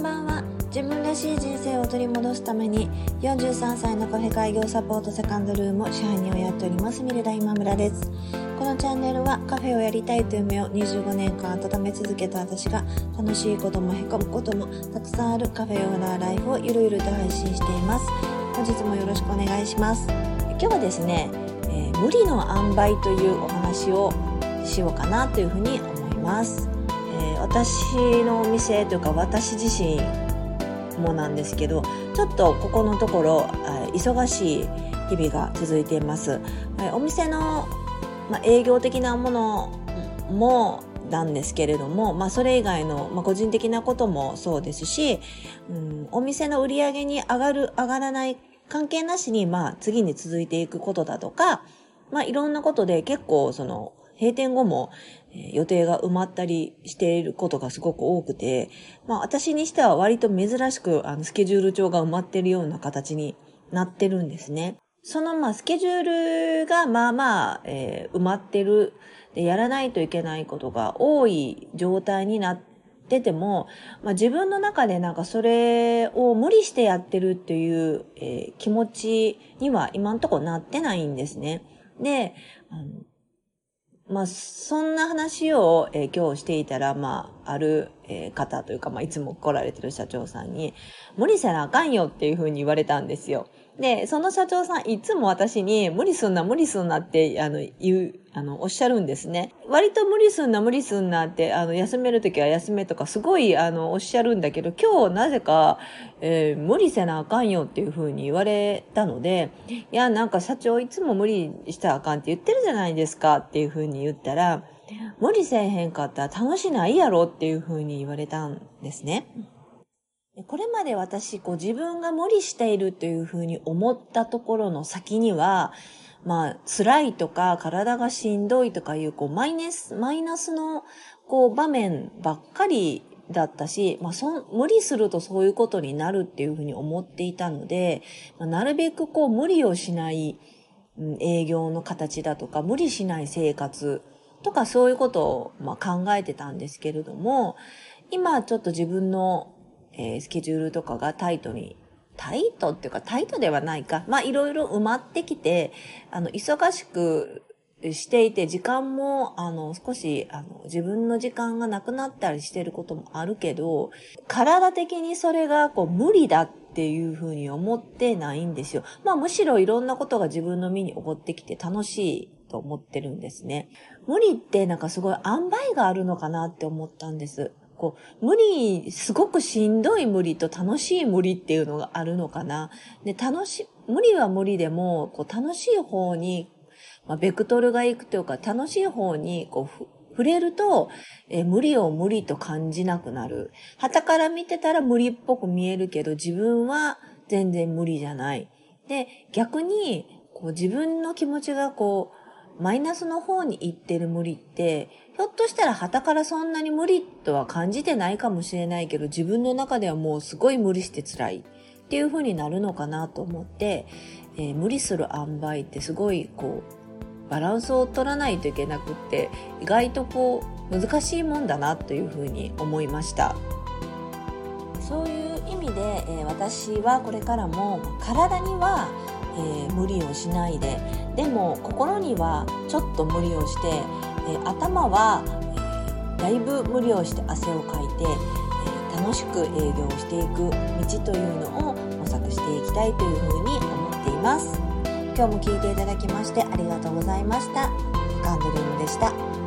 んばんは。自分らしい人生を取り戻すために43歳のカフェ開業サポートセカンドルーム支配人をやっておりますミルダ今村です。このチャンネルはカフェをやりたいという夢を25年間温め続けた私が楽しいこともへこむこともたくさんあるカフェオーナーライフをゆるゆると配信しています。本日もよろしくお願いします。今日はですね、えー、無理の塩梅というお話をしようかなというふうに思います、私のお店というか私自身もなんですけどちょっとここのところ、え、忙しい日々が続いています、お店の、まあ、営業的なものもなんですけれども、まあ、それ以外の、まあ、個人的なこともそうですし、うん、お店の売り上げに上がる、上がらない関係なしに、まあ、次に続いていくことだとか、まあ、いろんなことで結構、その、閉店後も、え予定が埋まったりしていることがすごく多くて、まあ私にしては割と珍しくあのスケジュール帳が埋まってるような形になってるんですね。そのまあスケジュールがまあまあ、えー、埋まってるで、やらないといけないことが多い状態になってても、まあ、自分の中でなんかそれを無理してやってるっていう、えー、気持ちには今んとこなってないんですね。で、あのまあ、そんな話を、えー、今日していたら、まあ、ある、えー、方というか、まあ、いつも来られてる社長さんに、無理せなあかんよっていうふうに言われたんですよ。で、その社長さんいつも私に無理すんな無理すんなって、あの、言う、あの、おっしゃるんですね。割と無理すんな無理すんなって、あの、休めるときは休めとかすごい、あの、おっしゃるんだけど、今日なぜか、えー、無理せなあかんよっていうふうに言われたので、いや、なんか社長いつも無理したらあかんって言ってるじゃないですかっていうふうに言ったら、無理せえへんかったら楽しないやろっていうふうに言われたんですね。これまで私、こう自分が無理しているというふうに思ったところの先には、まあ、辛いとか、体がしんどいとかいう、こう、マイナス、マイナスの、こう、場面ばっかりだったし、まあ、そ、無理するとそういうことになるっていうふうに思っていたので、まあ、なるべくこう、無理をしない、営業の形だとか、無理しない生活とか、そういうことを、まあ、考えてたんですけれども、今ちょっと自分のえー、スケジュールとかがタイトに、タイトっていうかタイトではないか。まあいろいろ埋まってきて、あの、忙しくしていて、時間も、あの、少し、あの、自分の時間がなくなったりしてることもあるけど、体的にそれが、こう、無理だっていうふうに思ってないんですよ。まあ、むしろいろんなことが自分の身に起こってきて楽しいと思ってるんですね。無理ってなんかすごい塩梅があるのかなって思ったんです。こう、無理、すごくしんどい無理と楽しい無理っていうのがあるのかな。で、楽し、無理は無理でも、こう、楽しい方に、まあ、ベクトルがいくというか、楽しい方に、こう、触れると、え無理を無理と感じなくなる。旗から見てたら無理っぽく見えるけど、自分は全然無理じゃない。で、逆に、こう自分の気持ちがこう、マイナスの方に行ってる無理って、ひょっとしたら旗からそんなに無理とは感じてないかもしれないけど、自分の中ではもうすごい無理して辛いっていう風になるのかなと思って、えー、無理する塩梅ってすごいこう、バランスを取らないといけなくって、意外とこう、難しいもんだなという風に思いました。そういう意味で、えー、私はこれからも体にはー、無理をしないで。でも心にはちょっと無理をして、えー、頭は、えー、だいぶ無理をして汗をかいて、え楽しく営業していく道というのを模索していきたいというふうに思っています。今日も聞いていただきましてありがとうございました。カンドルームでした。